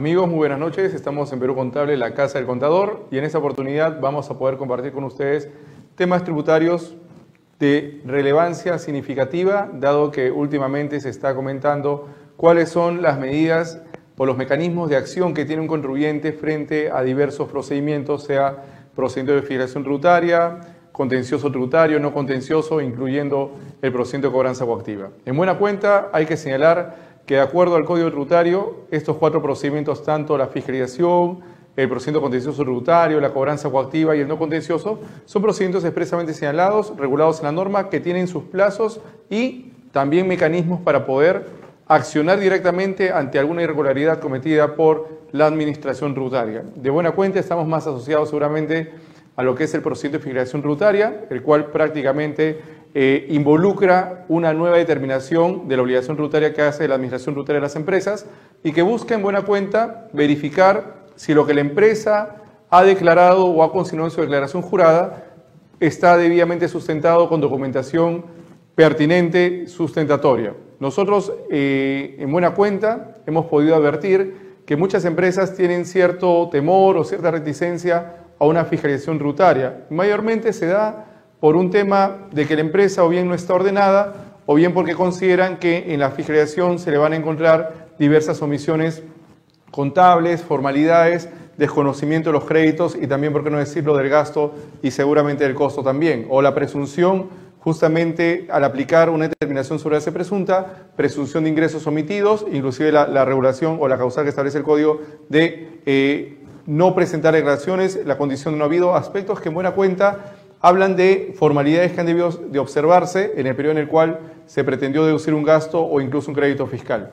Amigos, muy buenas noches. Estamos en Perú Contable, la Casa del Contador, y en esta oportunidad vamos a poder compartir con ustedes temas tributarios de relevancia significativa, dado que últimamente se está comentando cuáles son las medidas o los mecanismos de acción que tiene un contribuyente frente a diversos procedimientos, sea procedimiento de filiación tributaria, contencioso tributario, no contencioso, incluyendo el procedimiento de cobranza coactiva. En buena cuenta hay que señalar que de acuerdo al Código Tributario, estos cuatro procedimientos, tanto la fiscalización, el procedimiento contencioso tributario, la cobranza coactiva y el no contencioso, son procedimientos expresamente señalados, regulados en la norma, que tienen sus plazos y también mecanismos para poder accionar directamente ante alguna irregularidad cometida por la administración tributaria. De buena cuenta estamos más asociados seguramente a lo que es el procedimiento de fiscalización tributaria, el cual prácticamente eh, involucra una nueva determinación de la obligación tributaria que hace la Administración Tributaria de las empresas y que busca en buena cuenta verificar si lo que la empresa ha declarado o ha consignado en su declaración jurada está debidamente sustentado con documentación pertinente, sustentatoria. Nosotros, eh, en buena cuenta, hemos podido advertir que muchas empresas tienen cierto temor o cierta reticencia a una fiscalización tributaria. Mayormente se da por un tema de que la empresa o bien no está ordenada o bien porque consideran que en la fiscalización se le van a encontrar diversas omisiones contables, formalidades, desconocimiento de los créditos y también, por qué no decirlo, del gasto y seguramente del costo también. O la presunción, justamente al aplicar una determinación sobre esa presunta, presunción de ingresos omitidos, inclusive la, regulación o la causal que establece el código de eh, no presentar declaraciones, la condición de no habido, aspectos que en buena cuenta hablan de formalidades que han debido de observarse en el periodo en el cual se pretendió deducir un gasto o incluso un crédito fiscal.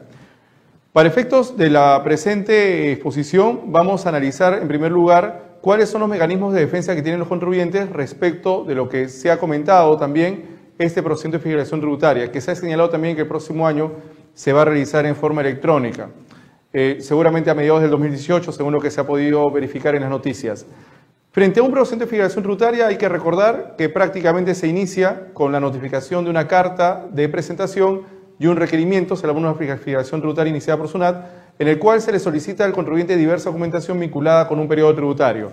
Para efectos de la presente exposición, vamos a analizar en primer lugar cuáles son los mecanismos de defensa que tienen los contribuyentes respecto de lo que se ha comentado también este procedimiento de fiscalización tributaria, que se ha señalado también que el próximo año se va a realizar en forma electrónica, eh, seguramente a mediados del 2018, según lo que se ha podido verificar en las noticias. Frente a un procedimiento de fiscalización tributaria hay que recordar que prácticamente se inicia con la notificación de una carta de presentación y un requerimiento, se llama una fiscalización tributaria iniciada por SUNAT, en el cual se le solicita al contribuyente diversa documentación vinculada con un periodo tributario.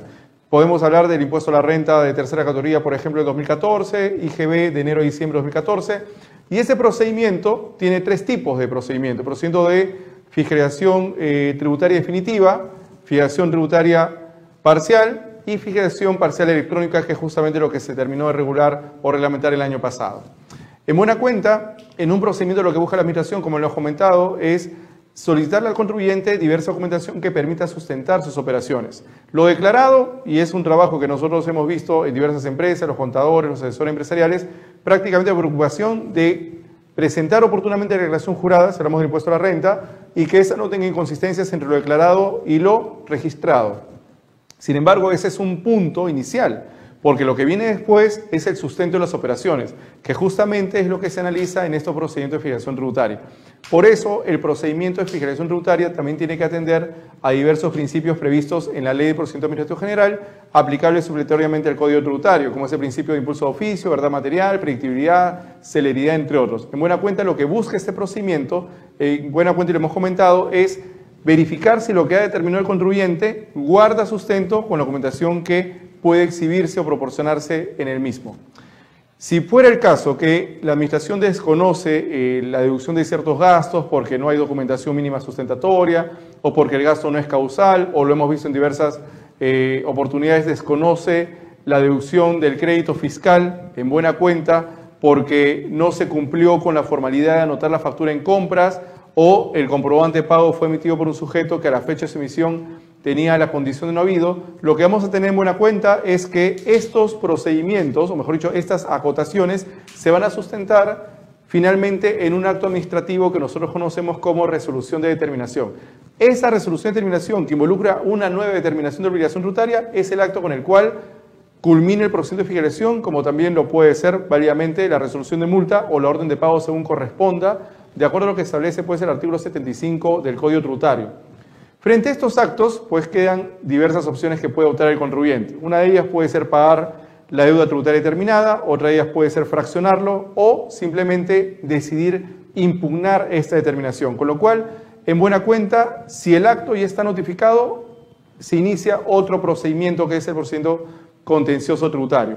Podemos hablar del impuesto a la renta de tercera categoría, por ejemplo, de 2014, IGB de enero a diciembre de 2014, y ese procedimiento tiene tres tipos de procedimiento. Procedimiento de fiscalización eh, tributaria definitiva, fiscalización tributaria parcial y fijación parcial electrónica, que es justamente lo que se terminó de regular o reglamentar el año pasado. En buena cuenta, en un procedimiento lo que busca la Administración, como lo he comentado, es solicitarle al contribuyente diversa documentación que permita sustentar sus operaciones. Lo declarado, y es un trabajo que nosotros hemos visto en diversas empresas, los contadores, los asesores empresariales, prácticamente la preocupación de presentar oportunamente la declaración jurada, hablamos del impuesto a la renta, y que esa no tenga inconsistencias entre lo declarado y lo registrado. Sin embargo, ese es un punto inicial, porque lo que viene después es el sustento de las operaciones, que justamente es lo que se analiza en estos procedimientos de fijación tributaria. Por eso, el procedimiento de fijación tributaria también tiene que atender a diversos principios previstos en la Ley de Procedimiento Administrativo General, aplicables supletoriamente al Código Tributario, como es principio de impulso de oficio, verdad material, predictibilidad, celeridad, entre otros. En buena cuenta, lo que busca este procedimiento, en buena cuenta y lo hemos comentado, es verificar si lo que ha determinado el contribuyente guarda sustento con la documentación que puede exhibirse o proporcionarse en el mismo. Si fuera el caso que la Administración desconoce eh, la deducción de ciertos gastos porque no hay documentación mínima sustentatoria o porque el gasto no es causal o lo hemos visto en diversas eh, oportunidades, desconoce la deducción del crédito fiscal en buena cuenta porque no se cumplió con la formalidad de anotar la factura en compras o el comprobante de pago fue emitido por un sujeto que a la fecha de su emisión tenía la condición de no habido, lo que vamos a tener en buena cuenta es que estos procedimientos, o mejor dicho, estas acotaciones, se van a sustentar finalmente en un acto administrativo que nosotros conocemos como resolución de determinación. Esa resolución de determinación que involucra una nueva determinación de obligación tributaria es el acto con el cual culmina el procedimiento de fiscalización, como también lo puede ser válidamente la resolución de multa o la orden de pago según corresponda de acuerdo a lo que establece pues, el artículo 75 del Código Tributario. Frente a estos actos, pues quedan diversas opciones que puede optar el contribuyente. Una de ellas puede ser pagar la deuda tributaria determinada, otra de ellas puede ser fraccionarlo o simplemente decidir impugnar esta determinación. Con lo cual, en buena cuenta, si el acto ya está notificado, se inicia otro procedimiento que es el procedimiento contencioso tributario.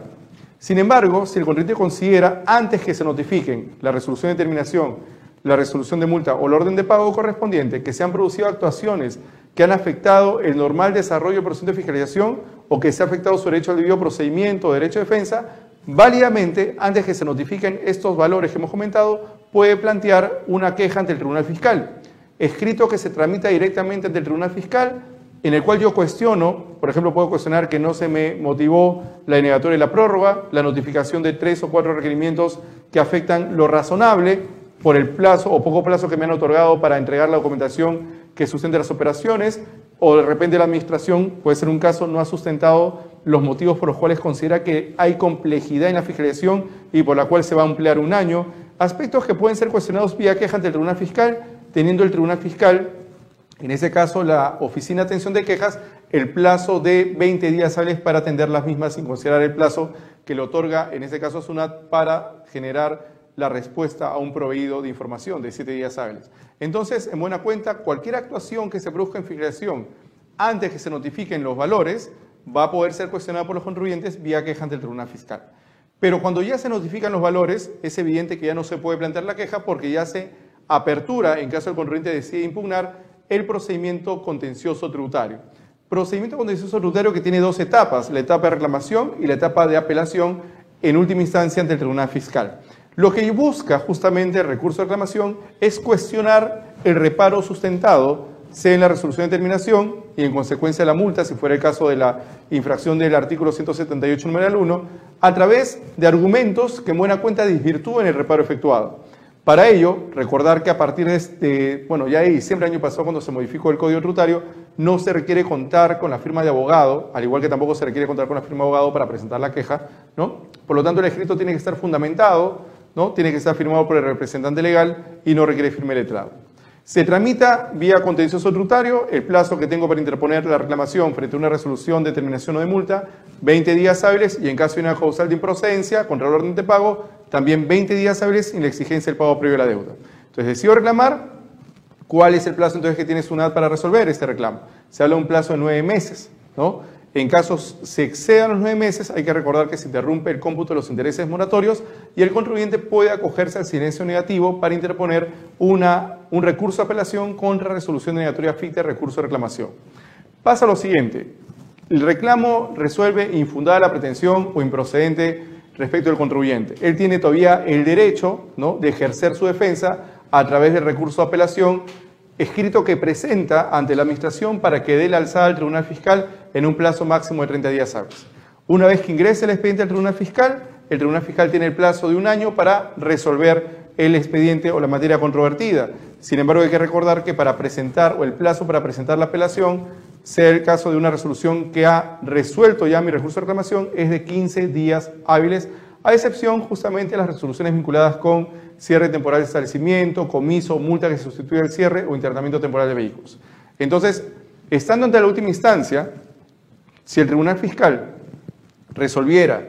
Sin embargo, si el contribuyente considera, antes que se notifiquen la resolución de terminación, la resolución de multa o el orden de pago correspondiente, que se han producido actuaciones que han afectado el normal desarrollo del procedimiento de fiscalización o que se ha afectado su derecho al debido procedimiento o derecho de defensa, válidamente, antes que se notifiquen estos valores que hemos comentado, puede plantear una queja ante el Tribunal Fiscal, escrito que se tramita directamente ante el Tribunal Fiscal, en el cual yo cuestiono, por ejemplo, puedo cuestionar que no se me motivó la denegatoria y la prórroga, la notificación de tres o cuatro requerimientos que afectan lo razonable por el plazo o poco plazo que me han otorgado para entregar la documentación que sustente las operaciones, o de repente la administración, puede ser un caso, no ha sustentado los motivos por los cuales considera que hay complejidad en la fiscalización y por la cual se va a emplear un año. Aspectos que pueden ser cuestionados vía queja ante el Tribunal Fiscal, teniendo el Tribunal Fiscal, en ese caso la Oficina de Atención de Quejas, el plazo de 20 días hábiles para atender las mismas sin considerar el plazo que le otorga, en ese caso, SUNAT para generar la respuesta a un proveído de información de 7 días hábiles. Entonces, en buena cuenta, cualquier actuación que se produzca en fiscalización antes que se notifiquen los valores va a poder ser cuestionada por los contribuyentes vía queja ante el Tribunal Fiscal. Pero cuando ya se notifican los valores, es evidente que ya no se puede plantear la queja porque ya se apertura, en caso el contribuyente decide impugnar, el procedimiento contencioso tributario. Procedimiento contencioso tributario que tiene dos etapas, la etapa de reclamación y la etapa de apelación en última instancia ante el Tribunal Fiscal. Lo que busca justamente el recurso de reclamación es cuestionar el reparo sustentado, sea en la resolución de terminación y en consecuencia la multa, si fuera el caso de la infracción del artículo 178 numeral 1, a través de argumentos que en buena cuenta desvirtúen el reparo efectuado. Para ello, recordar que a partir de este, bueno, ya ahí, siempre el año pasado cuando se modificó el Código Tributario, no se requiere contar con la firma de abogado, al igual que tampoco se requiere contar con la firma de abogado para presentar la queja, ¿no? Por lo tanto, el escrito tiene que estar fundamentado ¿no? Tiene que estar firmado por el representante legal y no requiere firme letrado. Se tramita vía contencioso tributario el plazo que tengo para interponer la reclamación frente a una resolución de terminación o de multa, 20 días hábiles y en caso de una causal de improcedencia contra el orden de pago, también 20 días hábiles sin la exigencia del pago previo de la deuda. Entonces decido reclamar, ¿cuál es el plazo entonces que tiene SUNAT para resolver este reclamo? Se habla de un plazo de nueve meses, ¿no? En casos se excedan los nueve meses, hay que recordar que se interrumpe el cómputo de los intereses moratorios y el contribuyente puede acogerse al silencio negativo para interponer una, un recurso de apelación contra resolución de negatoria ficta de recurso de reclamación. Pasa lo siguiente, el reclamo resuelve infundada la pretensión o improcedente respecto del contribuyente. Él tiene todavía el derecho ¿no? de ejercer su defensa a través del recurso de apelación escrito que presenta ante la Administración para que dé la alzada al Tribunal Fiscal en un plazo máximo de 30 días hábiles. Una vez que ingrese el expediente al Tribunal Fiscal, el Tribunal Fiscal tiene el plazo de un año para resolver el expediente o la materia controvertida. Sin embargo, hay que recordar que para presentar, o el plazo para presentar la apelación, sea el caso de una resolución que ha resuelto ya mi recurso de reclamación, es de 15 días hábiles, a excepción justamente de las resoluciones vinculadas con cierre temporal de establecimiento, comiso, multa que sustituye al cierre o internamiento temporal de vehículos. Entonces, estando ante la última instancia, si el Tribunal Fiscal resolviera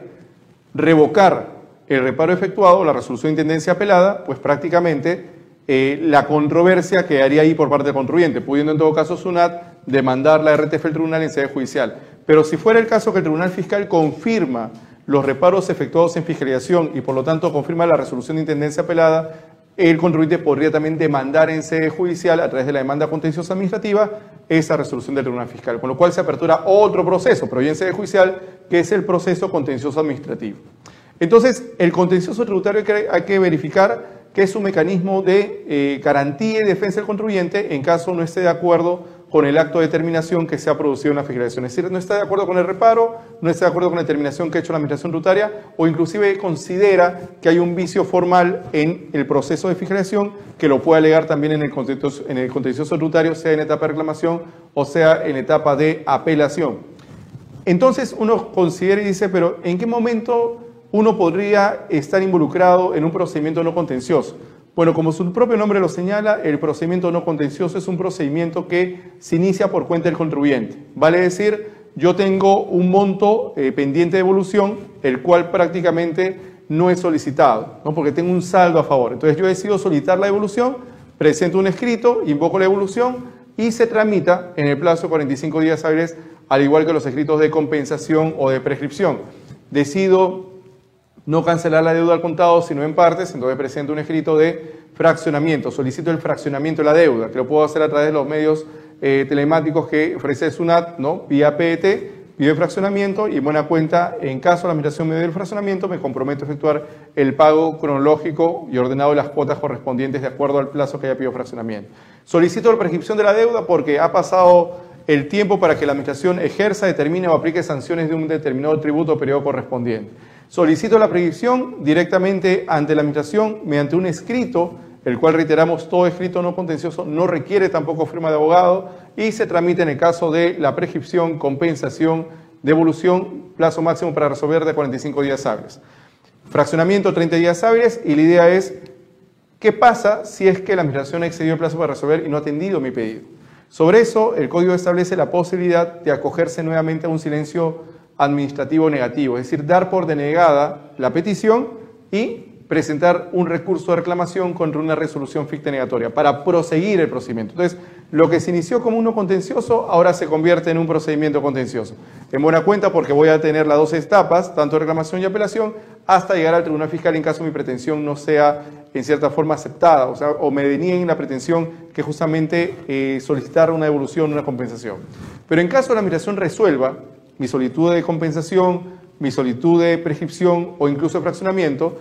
revocar el reparo efectuado, la resolución de intendencia apelada, pues prácticamente eh, la controversia quedaría ahí por parte del contribuyente, pudiendo en todo caso SUNAT demandar la RTF al tribunal en sede judicial. Pero si fuera el caso que el Tribunal Fiscal confirma los reparos efectuados en fiscalización y por lo tanto confirma la resolución de intendencia apelada, el contribuyente podría también demandar en sede judicial a través de la demanda contenciosa administrativa esa resolución del Tribunal Fiscal, con lo cual se apertura otro proceso, pero ya en sede judicial, que es el proceso contencioso administrativo. Entonces, el contencioso tributario hay que verificar que es un mecanismo de eh, garantía y defensa del contribuyente en caso no esté de acuerdo con el acto de determinación que se ha producido en la fiscalización. Es decir, no está de acuerdo con el reparo, no está de acuerdo con la determinación que ha hecho la administración tributaria o inclusive considera que hay un vicio formal en el proceso de fiscalización que lo puede alegar también en el contencioso, en el contencioso sea en etapa de reclamación o sea en etapa de apelación. Entonces uno considera y dice, pero ¿en qué momento uno podría estar involucrado en un procedimiento no contencioso? Bueno, como su propio nombre lo señala, el procedimiento no contencioso es un procedimiento que se inicia por cuenta del contribuyente. Vale decir, yo tengo un monto eh, pendiente de evolución, el cual prácticamente no es solicitado, ¿no? porque tengo un saldo a favor. Entonces yo decido solicitar la evolución, presento un escrito, invoco la evolución y se tramita en el plazo de 45 días hábiles, al igual que los escritos de compensación o de prescripción. Decido no cancelar la deuda al contado, sino en partes, entonces presento un escrito de fraccionamiento, solicito el fraccionamiento de la deuda, que lo puedo hacer a través de los medios eh, telemáticos que ofrece SUNAT, ¿no? vía PET, pido el fraccionamiento y en buena cuenta, en caso de la administración me dé el fraccionamiento, me comprometo a efectuar el pago cronológico y ordenado de las cuotas correspondientes de acuerdo al plazo que haya pedido fraccionamiento. Solicito la prescripción de la deuda porque ha pasado el tiempo para que la administración ejerza, determine o aplique sanciones de un determinado tributo o periodo correspondiente. Solicito la prescripción directamente ante la administración mediante un escrito, el cual reiteramos todo escrito no contencioso no requiere tampoco firma de abogado y se tramite en el caso de la prescripción, compensación, devolución, plazo máximo para resolver de 45 días hábiles. Fraccionamiento 30 días hábiles y la idea es qué pasa si es que la administración ha excedido el plazo para resolver y no ha atendido mi pedido. Sobre eso, el código establece la posibilidad de acogerse nuevamente a un silencio administrativo negativo, es decir, dar por denegada la petición y presentar un recurso de reclamación contra una resolución ficta negatoria para proseguir el procedimiento. Entonces, lo que se inició como uno contencioso ahora se convierte en un procedimiento contencioso. En buena cuenta porque voy a tener las dos etapas, tanto reclamación y apelación, hasta llegar al tribunal fiscal en caso mi pretensión no sea en cierta forma aceptada, o sea, o me denieguen la pretensión que justamente eh, solicitar una devolución, una compensación. Pero en caso de la administración resuelva mi solicitud de compensación, mi solicitud de prescripción o incluso de fraccionamiento,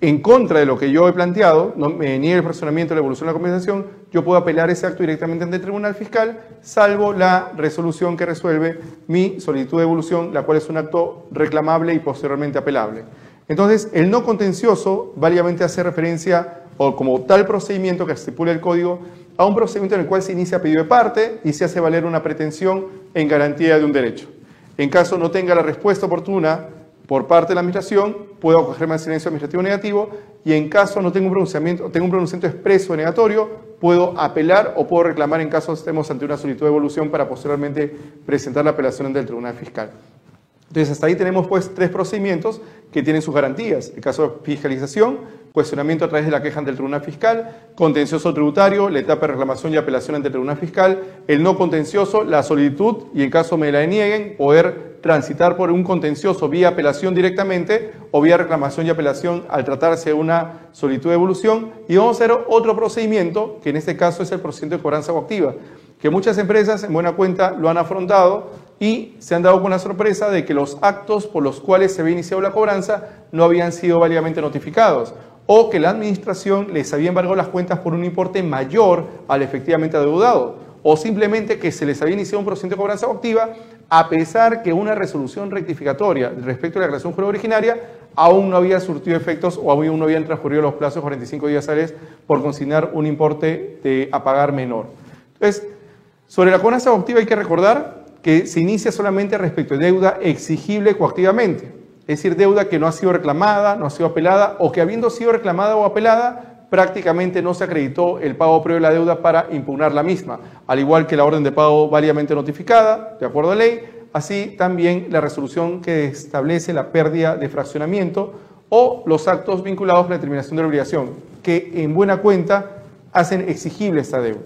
en contra de lo que yo he planteado, no me niegue el fraccionamiento, la evolución de la compensación, yo puedo apelar ese acto directamente ante el Tribunal Fiscal, salvo la resolución que resuelve mi solicitud de evolución, la cual es un acto reclamable y posteriormente apelable. Entonces, el no contencioso válidamente hace referencia, o como tal procedimiento que estipula el código, a un procedimiento en el cual se inicia pedido de parte y se hace valer una pretensión en garantía de un derecho. En caso no tenga la respuesta oportuna por parte de la administración, puedo acogerme al silencio administrativo negativo y en caso no tenga un pronunciamiento, tengo un pronunciamiento expreso negatorio, puedo apelar o puedo reclamar en caso estemos ante una solicitud de evolución para posteriormente presentar la apelación ante el Tribunal Fiscal. Entonces, hasta ahí tenemos pues tres procedimientos que tienen sus garantías. El caso de fiscalización, cuestionamiento a través de la queja ante el Tribunal Fiscal, contencioso tributario, la etapa de reclamación y apelación ante el Tribunal Fiscal, el no contencioso, la solicitud y en caso me la denieguen, poder transitar por un contencioso vía apelación directamente o vía reclamación y apelación al tratarse de una solicitud de evolución. Y vamos a hacer otro procedimiento, que en este caso es el procedimiento de cobranza coactiva, que muchas empresas en buena cuenta lo han afrontado y se han dado con la sorpresa de que los actos por los cuales se había iniciado la cobranza no habían sido válidamente notificados o que la administración les había embargado las cuentas por un importe mayor al efectivamente adeudado, o simplemente que se les había iniciado un procedimiento de cobranza activa a pesar que una resolución rectificatoria respecto a la declaración jurada originaria aún no había surtido efectos o aún no habían transcurrido los plazos 45 días hábiles por consignar un importe de, a pagar menor. Entonces, sobre la cobranza coactiva hay que recordar que se inicia solamente respecto de deuda exigible coactivamente es decir, deuda que no ha sido reclamada, no ha sido apelada o que habiendo sido reclamada o apelada, prácticamente no se acreditó el pago previo de la deuda para impugnar la misma, al igual que la orden de pago válidamente notificada, de acuerdo a ley, así también la resolución que establece la pérdida de fraccionamiento o los actos vinculados a la determinación de la obligación, que en buena cuenta hacen exigible esta deuda.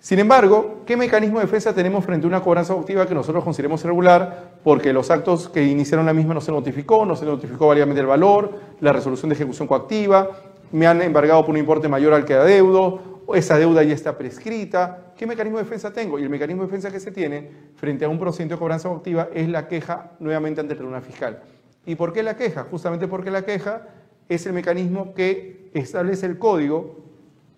Sin embargo, ¿qué mecanismo de defensa tenemos frente a una cobranza activa que nosotros consideremos irregular porque los actos que iniciaron la misma no se notificó, no se notificó válidamente el valor, la resolución de ejecución coactiva, me han embargado por un importe mayor al que adeudo, esa deuda ya está prescrita? ¿Qué mecanismo de defensa tengo? Y el mecanismo de defensa que se tiene frente a un procedimiento de cobranza activa es la queja nuevamente ante el tribunal fiscal. ¿Y por qué la queja? Justamente porque la queja es el mecanismo que establece el código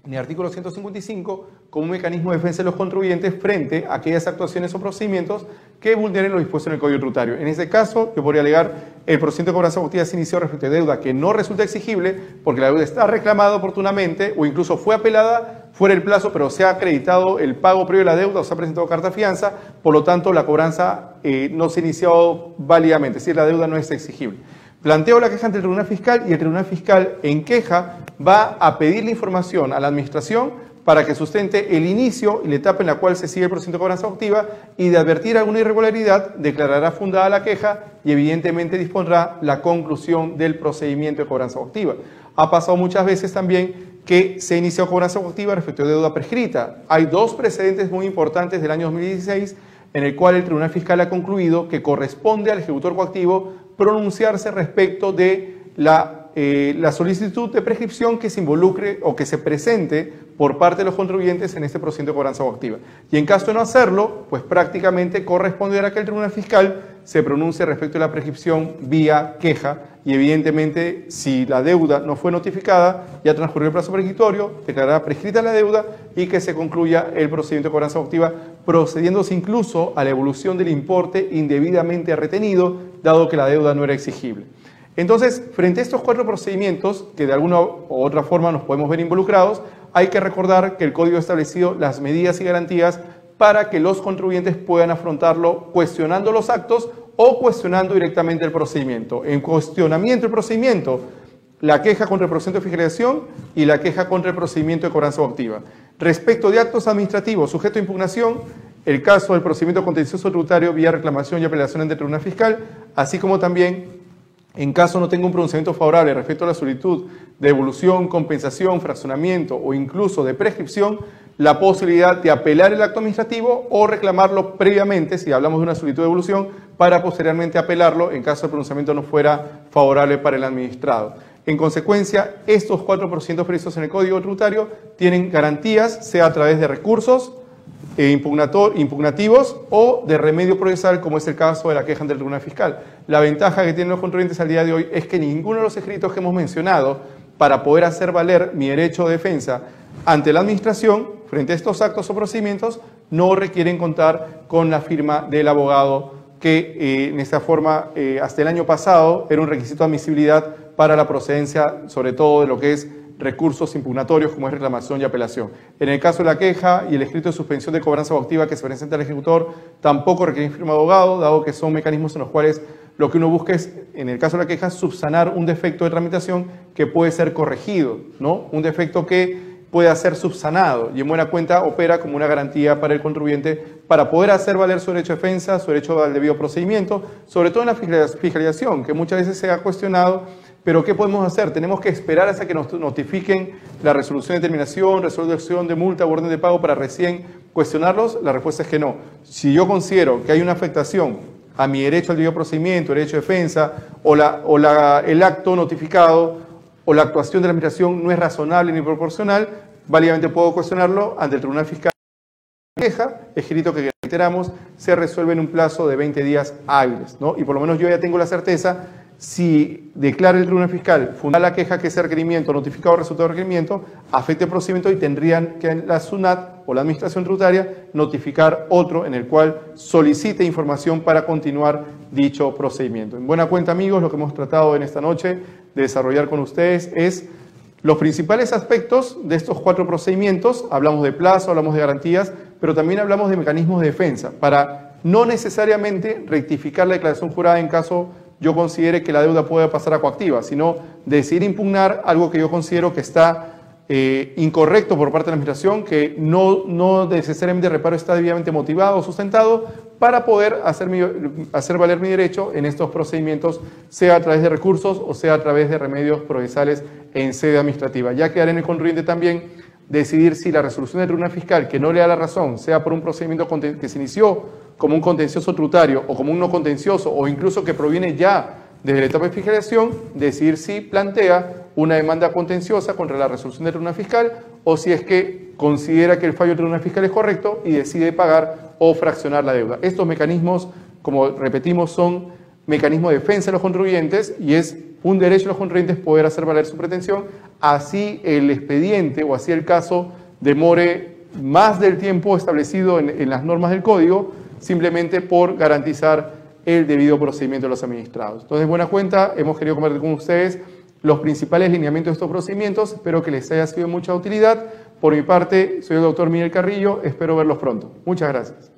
en el artículo 155 como un mecanismo de defensa de los contribuyentes frente a aquellas actuaciones o procedimientos que vulneren lo dispuesto en el Código Tributario. En este caso, yo podría alegar el procedimiento de cobranza activa se inició respecto a deuda que no resulta exigible porque la deuda está reclamada oportunamente o incluso fue apelada fuera el plazo, pero se ha acreditado el pago previo de la deuda o se ha presentado carta fianza, por lo tanto la cobranza eh, no se ha iniciado válidamente, es decir, la deuda no es exigible. Planteo la queja ante el Tribunal Fiscal y el Tribunal Fiscal en queja va a pedir la información a la Administración para que sustente el inicio y la etapa en la cual se sigue el procedimiento de cobranza activa y de advertir alguna irregularidad declarará fundada la queja y evidentemente dispondrá la conclusión del procedimiento de cobranza activa. Ha pasado muchas veces también que se inició cobranza coactiva respecto de deuda prescrita. Hay dos precedentes muy importantes del año 2016 en el cual el Tribunal Fiscal ha concluido que corresponde al ejecutor coactivo pronunciarse respecto de la eh, la solicitud de prescripción que se involucre o que se presente por parte de los contribuyentes en este procedimiento de cobranza coactiva. Y en caso de no hacerlo, pues prácticamente corresponderá que el Tribunal Fiscal se pronuncie respecto de la prescripción vía queja y evidentemente si la deuda no fue notificada, ya transcurrió el plazo prescriptorio, declarará prescrita la deuda y que se concluya el procedimiento de cobranza coactiva, procediéndose incluso a la evolución del importe indebidamente retenido, dado que la deuda no era exigible. Entonces, frente a estos cuatro procedimientos, que de alguna u otra forma nos podemos ver involucrados, hay que recordar que el código ha establecido las medidas y garantías para que los contribuyentes puedan afrontarlo cuestionando los actos o cuestionando directamente el procedimiento. En cuestionamiento del procedimiento, la queja contra el procedimiento de fiscalización y la queja contra el procedimiento de cobranza activa. Respecto de actos administrativos sujeto a impugnación, el caso del procedimiento contencioso tributario vía reclamación y apelación ante el Tribunal Fiscal, así como también en caso no tenga un pronunciamiento favorable respecto a la solicitud de devolución, compensación, fraccionamiento o incluso de prescripción, la posibilidad de apelar el acto administrativo o reclamarlo previamente, si hablamos de una solicitud de devolución, para posteriormente apelarlo en caso el pronunciamiento no fuera favorable para el administrado. En consecuencia, estos 4% previstos en el Código Tributario tienen garantías, sea a través de recursos, impugnativos o de remedio procesal, como es el caso de la queja ante el Tribunal Fiscal. La ventaja que tienen los contribuyentes al día de hoy es que ninguno de los escritos que hemos mencionado para poder hacer valer mi derecho de defensa ante la Administración, frente a estos actos o procedimientos, no requieren contar con la firma del abogado que eh, en esta forma eh, hasta el año pasado era un requisito de admisibilidad para la procedencia, sobre todo de lo que es recursos impugnatorios como es reclamación y apelación. En el caso de la queja y el escrito de suspensión de cobranza activa que se presenta al ejecutor, tampoco requiere firma de abogado, dado que son mecanismos en los cuales lo que uno busca es, en el caso de la queja, subsanar un defecto de tramitación que puede ser corregido, ¿no? Un defecto que puede ser subsanado y en buena cuenta opera como una garantía para el contribuyente para poder hacer valer su derecho de defensa, su derecho al debido procedimiento, sobre todo en la fiscalización, que muchas veces se ha cuestionado pero ¿qué podemos hacer? Tenemos que esperar hasta que nos notifiquen la resolución de terminación, resolución de multa o orden de pago para recién cuestionarlos. La respuesta es que no. Si yo considero que hay una afectación a mi derecho al debido procedimiento, derecho de defensa, o, la, o la, el acto notificado o la actuación de la administración no es razonable ni proporcional, válidamente puedo cuestionarlo ante el Tribunal Fiscal. Queja, escrito que reiteramos, se resuelve en un plazo de 20 días hábiles, ¿no? Y por lo menos yo ya tengo la certeza si declara el tribunal fiscal fundar la queja que ese requerimiento, notificado resultado de requerimiento, afecte el procedimiento y tendrían que la SUNAT o la Administración Tributaria notificar otro en el cual solicite información para continuar dicho procedimiento. En buena cuenta, amigos, lo que hemos tratado en esta noche de desarrollar con ustedes es los principales aspectos de estos cuatro procedimientos. Hablamos de plazo, hablamos de garantías, pero también hablamos de mecanismos de defensa para no necesariamente rectificar la declaración jurada en caso yo considere que la deuda puede pasar a coactiva, sino decidir impugnar algo que yo considero que está eh, incorrecto por parte de la Administración, que no, no necesariamente reparo está debidamente motivado o sustentado para poder hacer, hacer valer mi derecho en estos procedimientos, sea a través de recursos o sea a través de remedios procesales en sede administrativa. Ya quedará en el contribuyente también decidir si la resolución del tribunal fiscal que no le da la razón, sea por un procedimiento que se inició como un contencioso tributario o como un no contencioso o incluso que proviene ya desde la etapa de fiscalización, decidir si plantea una demanda contenciosa contra la resolución del tribunal fiscal o si es que considera que el fallo del tribunal fiscal es correcto y decide pagar o fraccionar la deuda. Estos mecanismos, como repetimos, son mecanismos de defensa de los contribuyentes y es un derecho de los contribuyentes poder hacer valer su pretensión, así el expediente o así el caso demore más del tiempo establecido en, en las normas del código, simplemente por garantizar el debido procedimiento de los administrados. Entonces, buena cuenta, hemos querido compartir con ustedes los principales lineamientos de estos procedimientos. Espero que les haya sido de mucha utilidad. Por mi parte, soy el doctor Miguel Carrillo. Espero verlos pronto. Muchas gracias.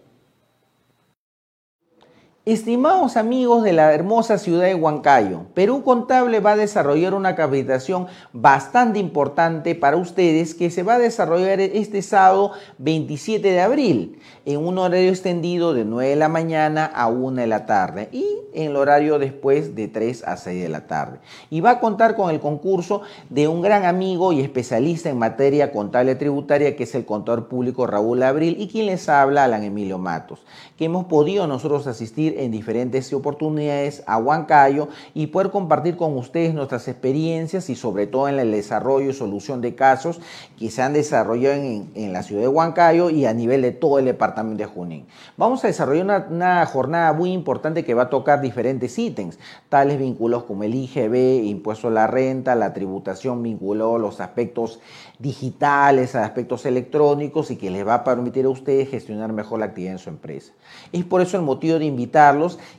Estimados amigos de la hermosa ciudad de Huancayo, Perú Contable va a desarrollar una capacitación bastante importante para ustedes que se va a desarrollar este sábado 27 de abril en un horario extendido de 9 de la mañana a 1 de la tarde. Y en el horario después de 3 a 6 de la tarde. Y va a contar con el concurso de un gran amigo y especialista en materia contable tributaria, que es el contador público Raúl Abril, y quien les habla, Alan Emilio Matos, que hemos podido nosotros asistir en diferentes oportunidades a Huancayo y poder compartir con ustedes nuestras experiencias y sobre todo en el desarrollo y solución de casos que se han desarrollado en, en la ciudad de Huancayo y a nivel de todo el departamento de Junín. Vamos a desarrollar una, una jornada muy importante que va a tocar diferentes ítems, tales vínculos como el IGB, impuesto a la renta, la tributación vinculó los aspectos digitales, aspectos electrónicos y que les va a permitir a ustedes gestionar mejor la actividad en su empresa. Es por eso el motivo de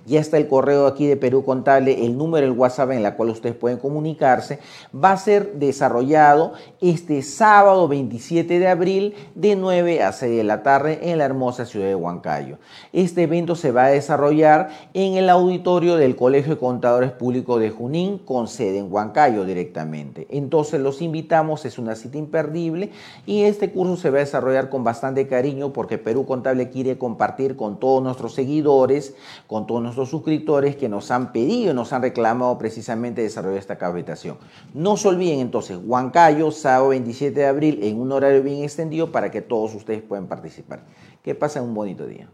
Ya está el correo aquí de Perú Contable, el número, el WhatsApp en la cual ustedes pueden comunicarse. Va a ser desarrollado este sábado 27 de abril de 9 a 6 de la tarde en la hermosa ciudad de Huancayo. Este evento se va a desarrollar en el auditorio del Colegio de Contadores Públicos de Junín con sede en Huancayo directamente. Entonces los invitamos, es una cita imperdible y este curso se va a desarrollar con bastante cariño porque Perú Contable quiere compartir con todos nuestros seguidores, con todos nuestros suscriptores que nos han pedido nos han reclamado precisamente desarrollar esta capacitación. No se olviden entonces, Huancayo, sábado 27 de abril en un horario bien extendido para que todos ustedes puedan participar. Que pasen un bonito día.